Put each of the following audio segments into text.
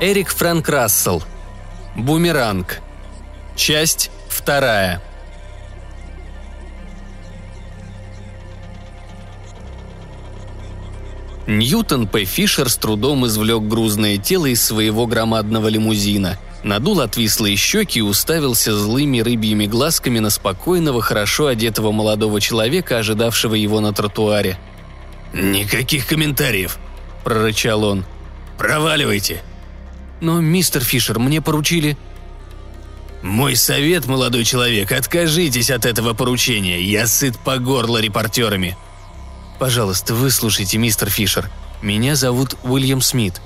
Эрик Фрэнк Рассел. Бумеранг. Часть вторая. Ньютон П. Фишер с трудом извлек грузное тело из своего громадного лимузина, надул отвислые щеки и уставился злыми рыбьими глазками на спокойного, хорошо одетого молодого человека, ожидавшего его на тротуаре. «Никаких комментариев», – прорычал он. «Проваливайте». «Но, мистер Фишер, мне поручили...» «Мой совет, молодой человек, откажитесь от этого поручения. Я сыт по горло репортерами», Пожалуйста, выслушайте, мистер Фишер. Меня зовут Уильям Смит».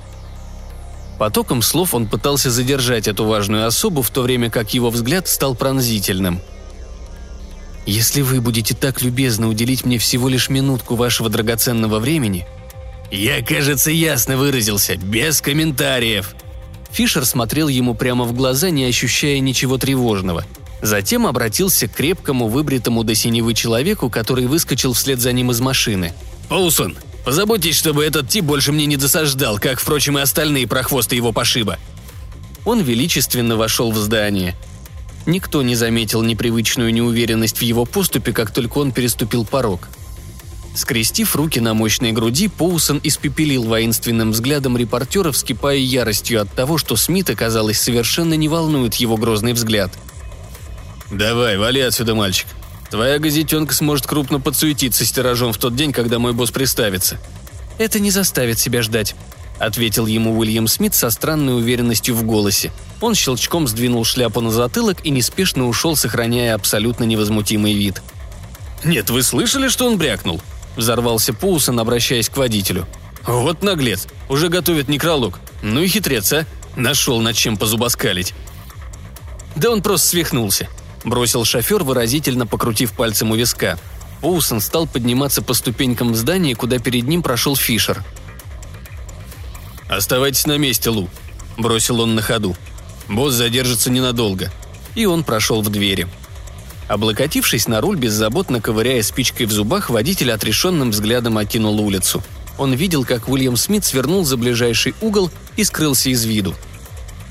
Потоком слов он пытался задержать эту важную особу, в то время как его взгляд стал пронзительным. «Если вы будете так любезно уделить мне всего лишь минутку вашего драгоценного времени...» «Я, кажется, ясно выразился, без комментариев», Фишер смотрел ему прямо в глаза, не ощущая ничего тревожного – Затем обратился к крепкому, выбритому до синевы человеку, который выскочил вслед за ним из машины. «Паусон, позаботьтесь, чтобы этот тип больше мне не досаждал, как, впрочем, и остальные прохвосты его пошиба». Он величественно вошел в здание. Никто не заметил непривычную неуверенность в его поступе, как только он переступил порог. Скрестив руки на мощной груди, Поусон испепелил воинственным взглядом репортера, вскипая яростью от того, что Смита, казалось, совершенно не волнует его грозный взгляд – «Давай, вали отсюда, мальчик. Твоя газетенка сможет крупно подсуетиться с тиражом в тот день, когда мой босс приставится». «Это не заставит себя ждать», — ответил ему Уильям Смит со странной уверенностью в голосе. Он щелчком сдвинул шляпу на затылок и неспешно ушел, сохраняя абсолютно невозмутимый вид. «Нет, вы слышали, что он брякнул?» – взорвался Паусон, обращаясь к водителю. «Вот наглец, уже готовит некролог. Ну и хитрец, а? Нашел над чем позубоскалить». «Да он просто свихнулся», бросил шофер, выразительно покрутив пальцем у виска. Поусон стал подниматься по ступенькам в здании, куда перед ним прошел Фишер. «Оставайтесь на месте, Лу», – бросил он на ходу. «Босс задержится ненадолго». И он прошел в двери. Облокотившись на руль, беззаботно ковыряя спичкой в зубах, водитель отрешенным взглядом окинул улицу. Он видел, как Уильям Смит свернул за ближайший угол и скрылся из виду.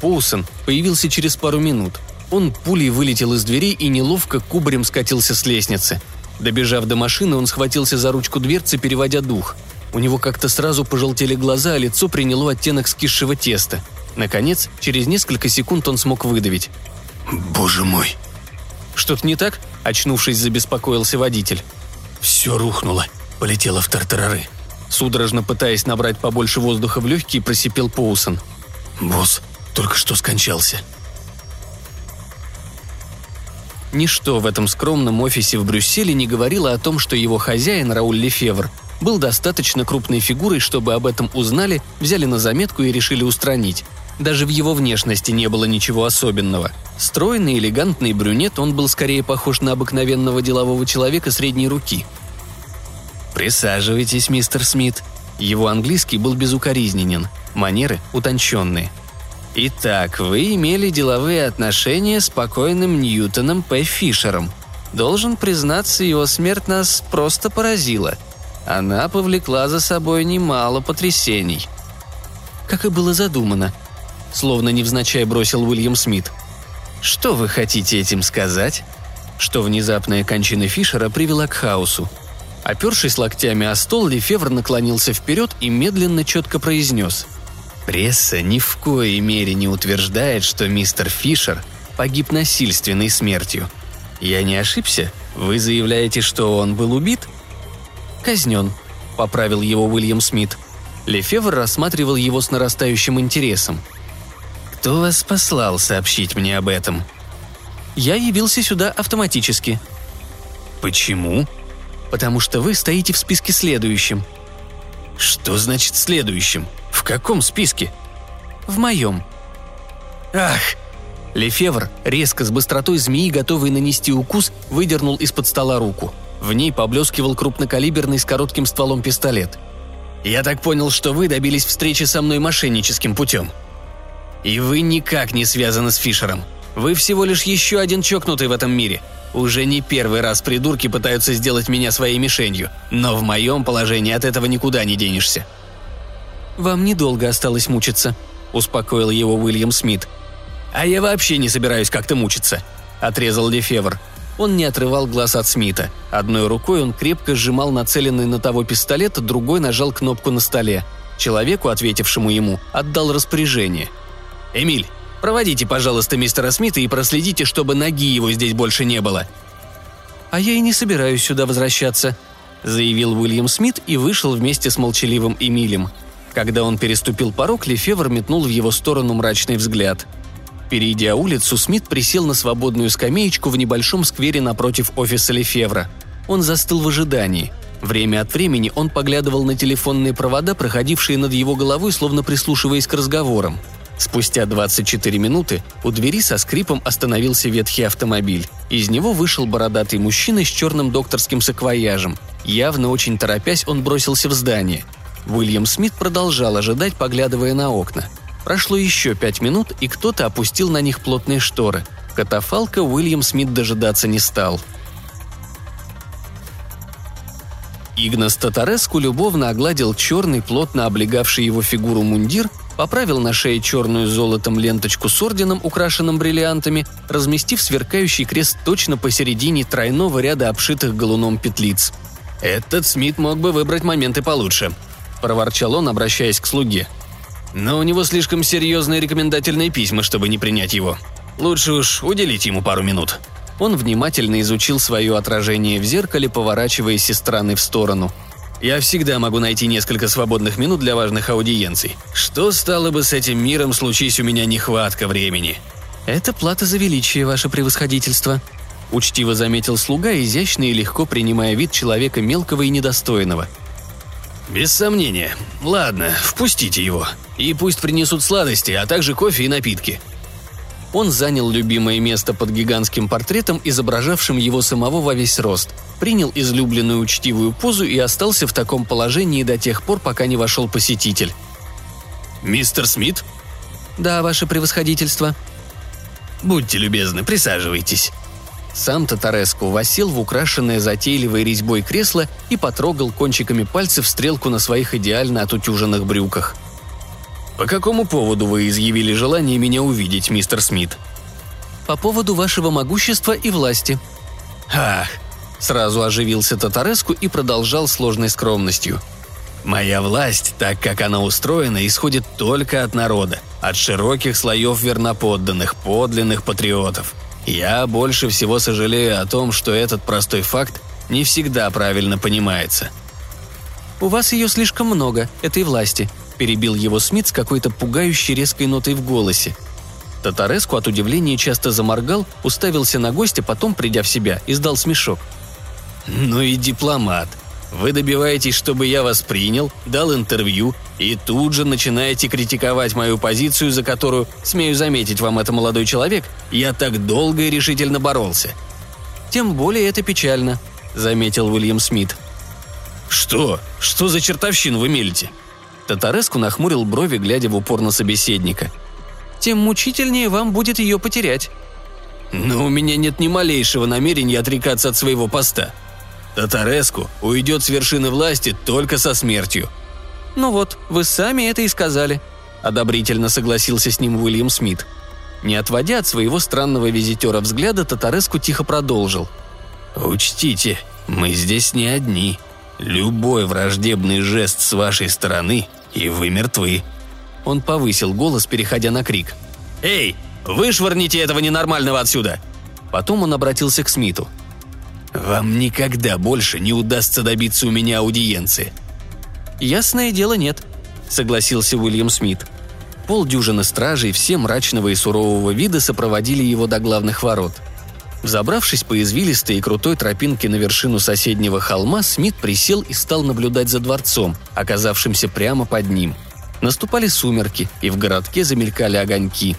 Поусон появился через пару минут – он пулей вылетел из двери и неловко кубарем скатился с лестницы. Добежав до машины, он схватился за ручку дверцы, переводя дух. У него как-то сразу пожелтели глаза, а лицо приняло оттенок скисшего теста. Наконец, через несколько секунд он смог выдавить. «Боже мой!» «Что-то не так?» – очнувшись, забеспокоился водитель. «Все рухнуло, полетело в тартарары». Судорожно пытаясь набрать побольше воздуха в легкие, просипел Поусон. «Босс только что скончался», Ничто в этом скромном офисе в Брюсселе не говорило о том, что его хозяин, Рауль Лефевр, был достаточно крупной фигурой, чтобы об этом узнали, взяли на заметку и решили устранить. Даже в его внешности не было ничего особенного. Стройный, элегантный брюнет, он был скорее похож на обыкновенного делового человека средней руки. «Присаживайтесь, мистер Смит». Его английский был безукоризненен, манеры утонченные – Итак, вы имели деловые отношения с покойным Ньютоном П. Фишером. Должен признаться, его смерть нас просто поразила. Она повлекла за собой немало потрясений. Как и было задумано. Словно невзначай бросил Уильям Смит. Что вы хотите этим сказать? Что внезапная кончина Фишера привела к хаосу. Опершись локтями о стол, Лефевр наклонился вперед и медленно четко произнес – Пресса ни в коей мере не утверждает, что мистер Фишер погиб насильственной смертью. Я не ошибся? Вы заявляете, что он был убит? Казнен, поправил его Уильям Смит. Лефевр рассматривал его с нарастающим интересом. «Кто вас послал сообщить мне об этом?» «Я явился сюда автоматически». «Почему?» «Потому что вы стоите в списке следующим». «Что значит следующим?» «В каком списке?» «В моем». «Ах!» Лефевр, резко с быстротой змеи, готовый нанести укус, выдернул из-под стола руку. В ней поблескивал крупнокалиберный с коротким стволом пистолет. «Я так понял, что вы добились встречи со мной мошенническим путем. И вы никак не связаны с Фишером. Вы всего лишь еще один чокнутый в этом мире. Уже не первый раз придурки пытаются сделать меня своей мишенью, но в моем положении от этого никуда не денешься. «Вам недолго осталось мучиться», – успокоил его Уильям Смит. «А я вообще не собираюсь как-то мучиться», – отрезал Лефевр. Он не отрывал глаз от Смита. Одной рукой он крепко сжимал нацеленный на того пистолет, другой нажал кнопку на столе. Человеку, ответившему ему, отдал распоряжение. «Эмиль, проводите, пожалуйста, мистера Смита и проследите, чтобы ноги его здесь больше не было». «А я и не собираюсь сюда возвращаться», – заявил Уильям Смит и вышел вместе с молчаливым Эмилем. Когда он переступил порог, Лефевр метнул в его сторону мрачный взгляд – Перейдя улицу, Смит присел на свободную скамеечку в небольшом сквере напротив офиса Лефевра. Он застыл в ожидании. Время от времени он поглядывал на телефонные провода, проходившие над его головой, словно прислушиваясь к разговорам. Спустя 24 минуты у двери со скрипом остановился ветхий автомобиль. Из него вышел бородатый мужчина с черным докторским саквояжем. Явно очень торопясь, он бросился в здание. Уильям Смит продолжал ожидать, поглядывая на окна – Прошло еще пять минут, и кто-то опустил на них плотные шторы. Катафалка Уильям Смит дожидаться не стал. Игнас Татареску любовно огладил черный, плотно облегавший его фигуру мундир, поправил на шее черную золотом ленточку с орденом, украшенным бриллиантами, разместив сверкающий крест точно посередине тройного ряда обшитых галуном петлиц. «Этот Смит мог бы выбрать моменты получше», – проворчал он, обращаясь к слуге – но у него слишком серьезные рекомендательные письма, чтобы не принять его. Лучше уж уделить ему пару минут». Он внимательно изучил свое отражение в зеркале, поворачиваясь из стороны в сторону. «Я всегда могу найти несколько свободных минут для важных аудиенций. Что стало бы с этим миром, случись у меня нехватка времени?» «Это плата за величие, ваше превосходительство», – учтиво заметил слуга, изящно и легко принимая вид человека мелкого и недостойного – «Без сомнения. Ладно, впустите его. И пусть принесут сладости, а также кофе и напитки». Он занял любимое место под гигантским портретом, изображавшим его самого во весь рост, принял излюбленную учтивую позу и остался в таком положении до тех пор, пока не вошел посетитель. «Мистер Смит?» «Да, ваше превосходительство». «Будьте любезны, присаживайтесь». Сам Татареску восел в украшенное затейливой резьбой кресло и потрогал кончиками пальцев стрелку на своих идеально отутюженных брюках. «По какому поводу вы изъявили желание меня увидеть, мистер Смит?» «По поводу вашего могущества и власти». «Ах!» – сразу оживился Татареску и продолжал сложной скромностью. «Моя власть, так как она устроена, исходит только от народа, от широких слоев верноподданных, подлинных патриотов. Я больше всего сожалею о том, что этот простой факт не всегда правильно понимается. «У вас ее слишком много, этой власти», – перебил его Смит с какой-то пугающей резкой нотой в голосе. Татареску от удивления часто заморгал, уставился на гостя, потом, придя в себя, издал смешок. «Ну и дипломат», вы добиваетесь, чтобы я вас принял, дал интервью, и тут же начинаете критиковать мою позицию, за которую, смею заметить вам это молодой человек, я так долго и решительно боролся. Тем более это печально, заметил Уильям Смит. Что? Что за чертовщину вы мелите? Татареску нахмурил брови, глядя в упор на собеседника. Тем мучительнее вам будет ее потерять. Но у меня нет ни малейшего намерения отрекаться от своего поста. Татареску уйдет с вершины власти только со смертью». «Ну вот, вы сами это и сказали», – одобрительно согласился с ним Уильям Смит. Не отводя от своего странного визитера взгляда, Татареску тихо продолжил. «Учтите, мы здесь не одни. Любой враждебный жест с вашей стороны, и вы мертвы». Он повысил голос, переходя на крик. «Эй, вышвырните этого ненормального отсюда!» Потом он обратился к Смиту – вам никогда больше не удастся добиться у меня аудиенции». «Ясное дело, нет», — согласился Уильям Смит. Полдюжины стражей, все мрачного и сурового вида, сопроводили его до главных ворот. Забравшись по извилистой и крутой тропинке на вершину соседнего холма, Смит присел и стал наблюдать за дворцом, оказавшимся прямо под ним. Наступали сумерки, и в городке замелькали огоньки.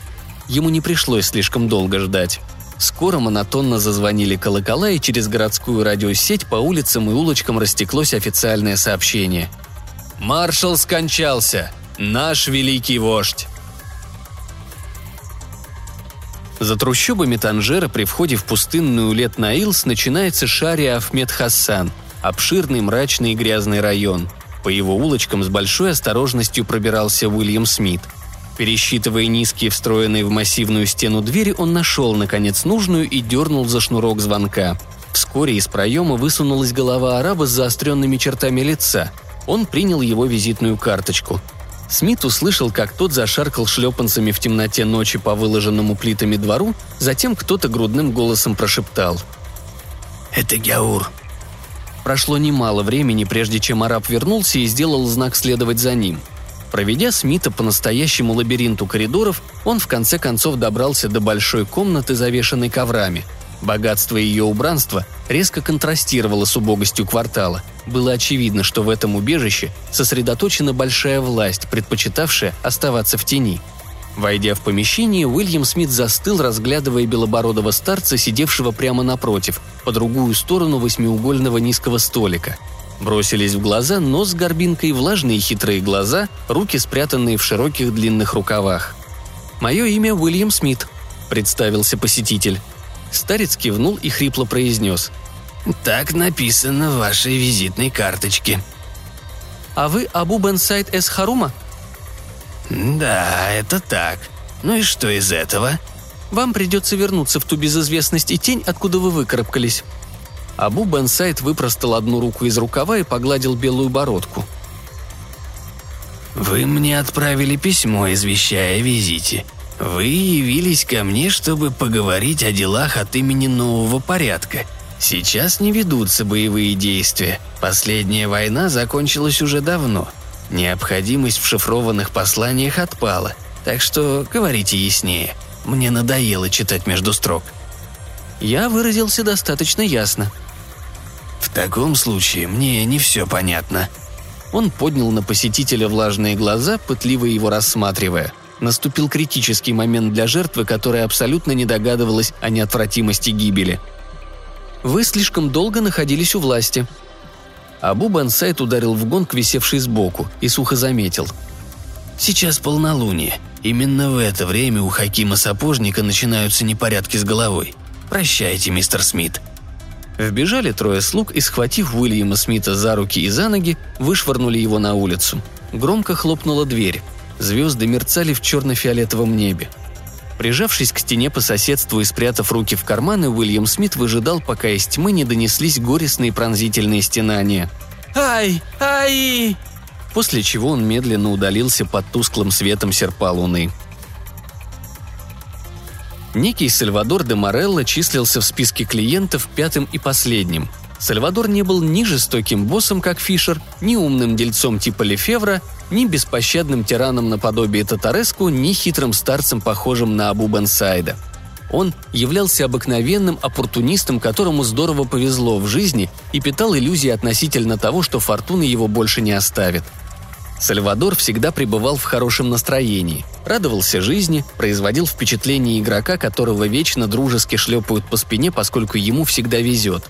Ему не пришлось слишком долго ждать. Скоро монотонно зазвонили колокола, и через городскую радиосеть по улицам и улочкам растеклось официальное сообщение. «Маршал скончался! Наш великий вождь!» За трущобами Танжера при входе в пустынную Лет-Наилс начинается Шария Ахмед Хассан, обширный, мрачный и грязный район. По его улочкам с большой осторожностью пробирался Уильям Смит – Пересчитывая низкие, встроенные в массивную стену двери, он нашел, наконец, нужную и дернул за шнурок звонка. Вскоре из проема высунулась голова араба с заостренными чертами лица. Он принял его визитную карточку. Смит услышал, как тот зашаркал шлепанцами в темноте ночи по выложенному плитами двору, затем кто-то грудным голосом прошептал. «Это Гяур». Прошло немало времени, прежде чем араб вернулся и сделал знак следовать за ним – Проведя Смита по настоящему лабиринту коридоров, он в конце концов добрался до большой комнаты, завешенной коврами. Богатство ее убранства резко контрастировало с убогостью квартала. Было очевидно, что в этом убежище сосредоточена большая власть, предпочитавшая оставаться в тени. Войдя в помещение, Уильям Смит застыл, разглядывая белобородого старца, сидевшего прямо напротив, по другую сторону восьмиугольного низкого столика – Бросились в глаза нос с горбинкой, влажные хитрые глаза, руки, спрятанные в широких длинных рукавах. «Мое имя Уильям Смит», — представился посетитель. Старец кивнул и хрипло произнес. «Так написано в вашей визитной карточке». «А вы Абу Бен Сайд Эс Харума?» «Да, это так. Ну и что из этого?» «Вам придется вернуться в ту безызвестность и тень, откуда вы выкарабкались», Абу Бенсайд выпростал одну руку из рукава и погладил белую бородку. «Вы мне отправили письмо, извещая о визите. Вы явились ко мне, чтобы поговорить о делах от имени нового порядка. Сейчас не ведутся боевые действия. Последняя война закончилась уже давно. Необходимость в шифрованных посланиях отпала. Так что говорите яснее. Мне надоело читать между строк». Я выразился достаточно ясно, «В таком случае мне не все понятно». Он поднял на посетителя влажные глаза, пытливо его рассматривая. Наступил критический момент для жертвы, которая абсолютно не догадывалась о неотвратимости гибели. «Вы слишком долго находились у власти». Абу Бансайт ударил в гонг, висевший сбоку, и сухо заметил. «Сейчас полнолуние. Именно в это время у Хакима Сапожника начинаются непорядки с головой. Прощайте, мистер Смит. Вбежали трое слуг и, схватив Уильяма Смита за руки и за ноги, вышвырнули его на улицу. Громко хлопнула дверь. Звезды мерцали в черно-фиолетовом небе. Прижавшись к стене по соседству и спрятав руки в карманы, Уильям Смит выжидал, пока из тьмы не донеслись горестные пронзительные стенания. «Ай! Ай!» После чего он медленно удалился под тусклым светом серпа луны. Некий Сальвадор де Морелло числился в списке клиентов пятым и последним. Сальвадор не был ни жестоким боссом, как Фишер, ни умным дельцом типа Лефевра, ни беспощадным тираном наподобие Татареску, ни хитрым старцем, похожим на Абу Бенсайда. Он являлся обыкновенным оппортунистом, которому здорово повезло в жизни и питал иллюзии относительно того, что фортуна его больше не оставит – Сальвадор всегда пребывал в хорошем настроении, радовался жизни, производил впечатление игрока, которого вечно дружески шлепают по спине, поскольку ему всегда везет.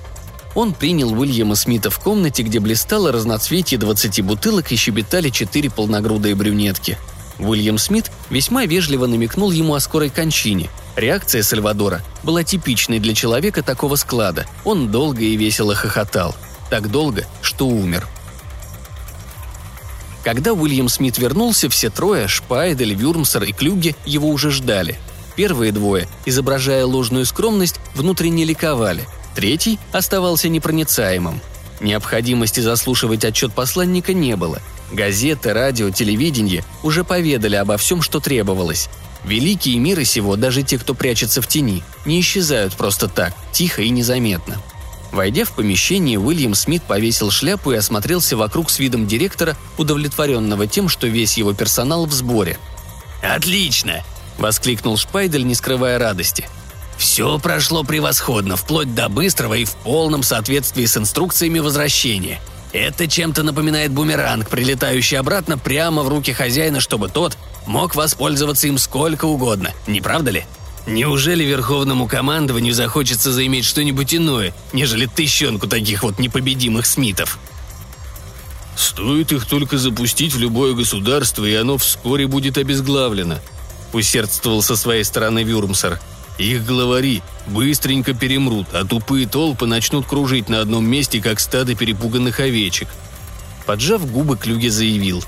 Он принял Уильяма Смита в комнате, где блистало разноцветие 20 бутылок и щебетали четыре полногрудые брюнетки. Уильям Смит весьма вежливо намекнул ему о скорой кончине. Реакция Сальвадора была типичной для человека такого склада. Он долго и весело хохотал. Так долго, что умер – когда Уильям Смит вернулся, все трое, Шпайдель, Вюрмсер и Клюги, его уже ждали. Первые двое, изображая ложную скромность, внутренне ликовали. Третий оставался непроницаемым. Необходимости заслушивать отчет посланника не было. Газеты, радио, телевидение уже поведали обо всем, что требовалось. Великие миры сего, даже те, кто прячется в тени, не исчезают просто так, тихо и незаметно. Войдя в помещение, Уильям Смит повесил шляпу и осмотрелся вокруг с видом директора, удовлетворенного тем, что весь его персонал в сборе. «Отлично!» – воскликнул Шпайдель, не скрывая радости. «Все прошло превосходно, вплоть до быстрого и в полном соответствии с инструкциями возвращения. Это чем-то напоминает бумеранг, прилетающий обратно прямо в руки хозяина, чтобы тот мог воспользоваться им сколько угодно, не правда ли?» Неужели Верховному командованию захочется заиметь что-нибудь иное, нежели тыщенку таких вот непобедимых Смитов? Стоит их только запустить в любое государство, и оно вскоре будет обезглавлено», — усердствовал со своей стороны Вюрмсер. «Их главари быстренько перемрут, а тупые толпы начнут кружить на одном месте, как стадо перепуганных овечек». Поджав губы, Клюге заявил.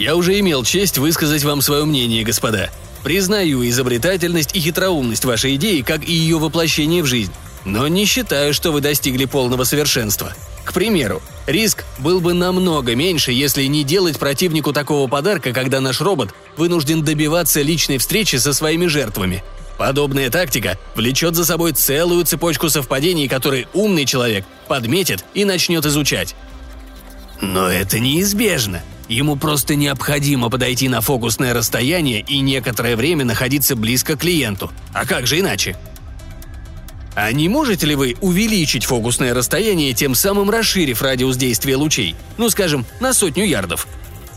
Я уже имел честь высказать вам свое мнение, господа. Признаю изобретательность и хитроумность вашей идеи, как и ее воплощение в жизнь. Но не считаю, что вы достигли полного совершенства. К примеру, риск был бы намного меньше, если не делать противнику такого подарка, когда наш робот вынужден добиваться личной встречи со своими жертвами. Подобная тактика влечет за собой целую цепочку совпадений, которые умный человек подметит и начнет изучать. Но это неизбежно. Ему просто необходимо подойти на фокусное расстояние и некоторое время находиться близко к клиенту. А как же иначе? А не можете ли вы увеличить фокусное расстояние, тем самым расширив радиус действия лучей? Ну, скажем, на сотню ярдов.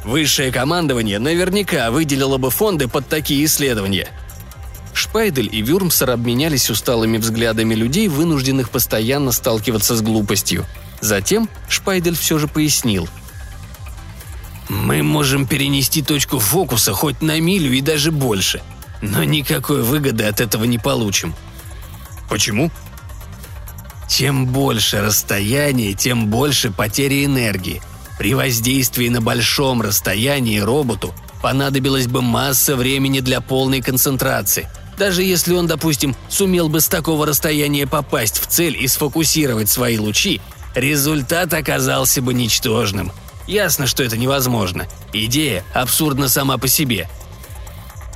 Высшее командование наверняка выделило бы фонды под такие исследования. Шпайдель и Вюрмсер обменялись усталыми взглядами людей, вынужденных постоянно сталкиваться с глупостью. Затем Шпайдель все же пояснил. «Мы можем перенести точку фокуса хоть на милю и даже больше, но никакой выгоды от этого не получим», Почему? Чем больше расстояние, тем больше потери энергии. При воздействии на большом расстоянии роботу понадобилась бы масса времени для полной концентрации. Даже если он, допустим, сумел бы с такого расстояния попасть в цель и сфокусировать свои лучи, результат оказался бы ничтожным. Ясно, что это невозможно. Идея абсурдна сама по себе.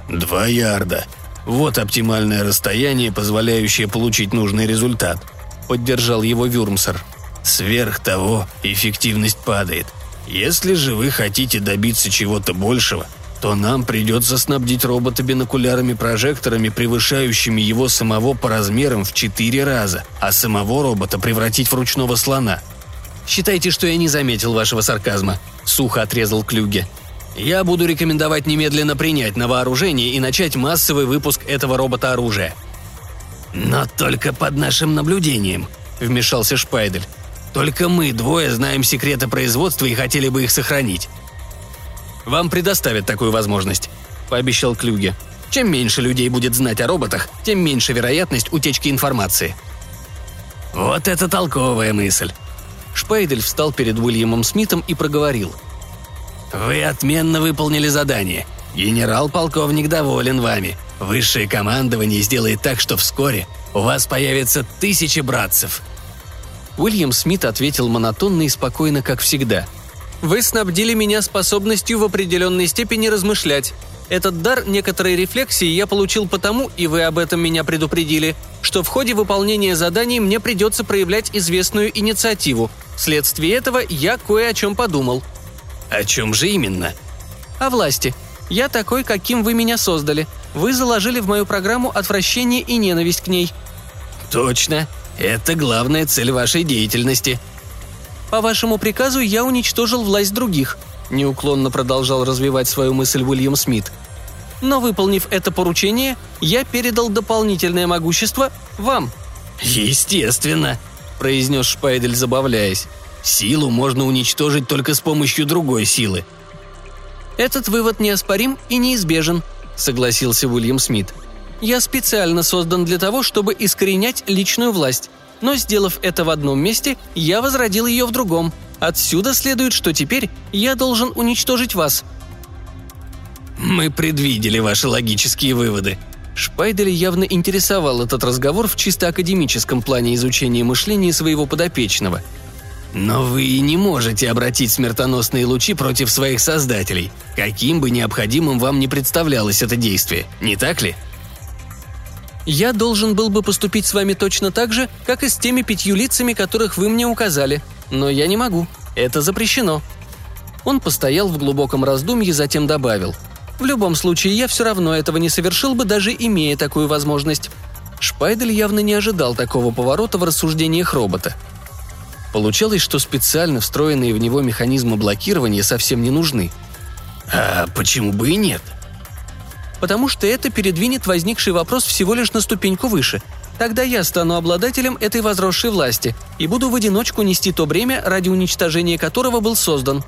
«Два ярда», вот оптимальное расстояние, позволяющее получить нужный результат», – поддержал его Вюрмсер. «Сверх того, эффективность падает. Если же вы хотите добиться чего-то большего, то нам придется снабдить робота бинокулярами-прожекторами, превышающими его самого по размерам в четыре раза, а самого робота превратить в ручного слона». «Считайте, что я не заметил вашего сарказма», – сухо отрезал Клюге. Я буду рекомендовать немедленно принять на вооружение и начать массовый выпуск этого робота-оружия». «Но только под нашим наблюдением», — вмешался Шпайдель. «Только мы двое знаем секреты производства и хотели бы их сохранить». «Вам предоставят такую возможность», — пообещал Клюге. «Чем меньше людей будет знать о роботах, тем меньше вероятность утечки информации». «Вот это толковая мысль», Шпейдель встал перед Уильямом Смитом и проговорил – «Вы отменно выполнили задание. Генерал-полковник доволен вами. Высшее командование сделает так, что вскоре у вас появятся тысячи братцев». Уильям Смит ответил монотонно и спокойно, как всегда. «Вы снабдили меня способностью в определенной степени размышлять. Этот дар некоторой рефлексии я получил потому, и вы об этом меня предупредили, что в ходе выполнения заданий мне придется проявлять известную инициативу. Вследствие этого я кое о чем подумал – «О чем же именно?» «О власти. Я такой, каким вы меня создали. Вы заложили в мою программу отвращение и ненависть к ней». «Точно. Это главная цель вашей деятельности». «По вашему приказу я уничтожил власть других», – неуклонно продолжал развивать свою мысль Уильям Смит. «Но выполнив это поручение, я передал дополнительное могущество вам». «Естественно», – произнес Шпайдель, забавляясь. Силу можно уничтожить только с помощью другой силы. Этот вывод неоспорим и неизбежен, согласился Уильям Смит. Я специально создан для того, чтобы искоренять личную власть. Но сделав это в одном месте, я возродил ее в другом. Отсюда следует, что теперь я должен уничтожить вас. Мы предвидели ваши логические выводы. Шпайделя явно интересовал этот разговор в чисто академическом плане изучения мышления своего подопечного – но вы не можете обратить смертоносные лучи против своих создателей, каким бы необходимым вам не представлялось это действие, не так ли? Я должен был бы поступить с вами точно так же, как и с теми пятью лицами, которых вы мне указали. Но я не могу. Это запрещено. Он постоял в глубоком раздумье, затем добавил. В любом случае, я все равно этого не совершил бы, даже имея такую возможность. Шпайдель явно не ожидал такого поворота в рассуждениях робота. Получалось, что специально встроенные в него механизмы блокирования совсем не нужны. А почему бы и нет? Потому что это передвинет возникший вопрос всего лишь на ступеньку выше. Тогда я стану обладателем этой возросшей власти и буду в одиночку нести то бремя, ради уничтожения которого был создан.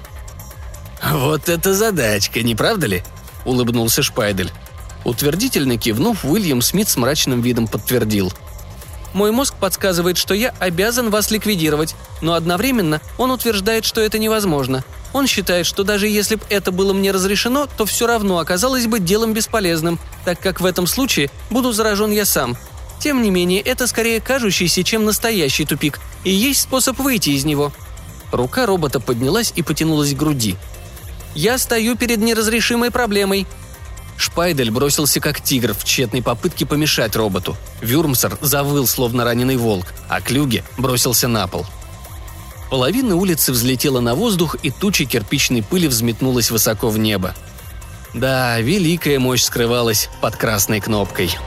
«Вот это задачка, не правда ли?» – улыбнулся Шпайдель. Утвердительно кивнув, Уильям Смит с мрачным видом подтвердил – мой мозг подсказывает, что я обязан вас ликвидировать, но одновременно он утверждает, что это невозможно. Он считает, что даже если бы это было мне разрешено, то все равно оказалось бы делом бесполезным, так как в этом случае буду заражен я сам. Тем не менее, это скорее кажущийся, чем настоящий тупик, и есть способ выйти из него. Рука робота поднялась и потянулась к груди. «Я стою перед неразрешимой проблемой», Шпайдель бросился как тигр в тщетной попытке помешать роботу. Вюрмсер завыл, словно раненый волк, а Клюге бросился на пол. Половина улицы взлетела на воздух, и туча кирпичной пыли взметнулась высоко в небо. Да, великая мощь скрывалась под красной кнопкой.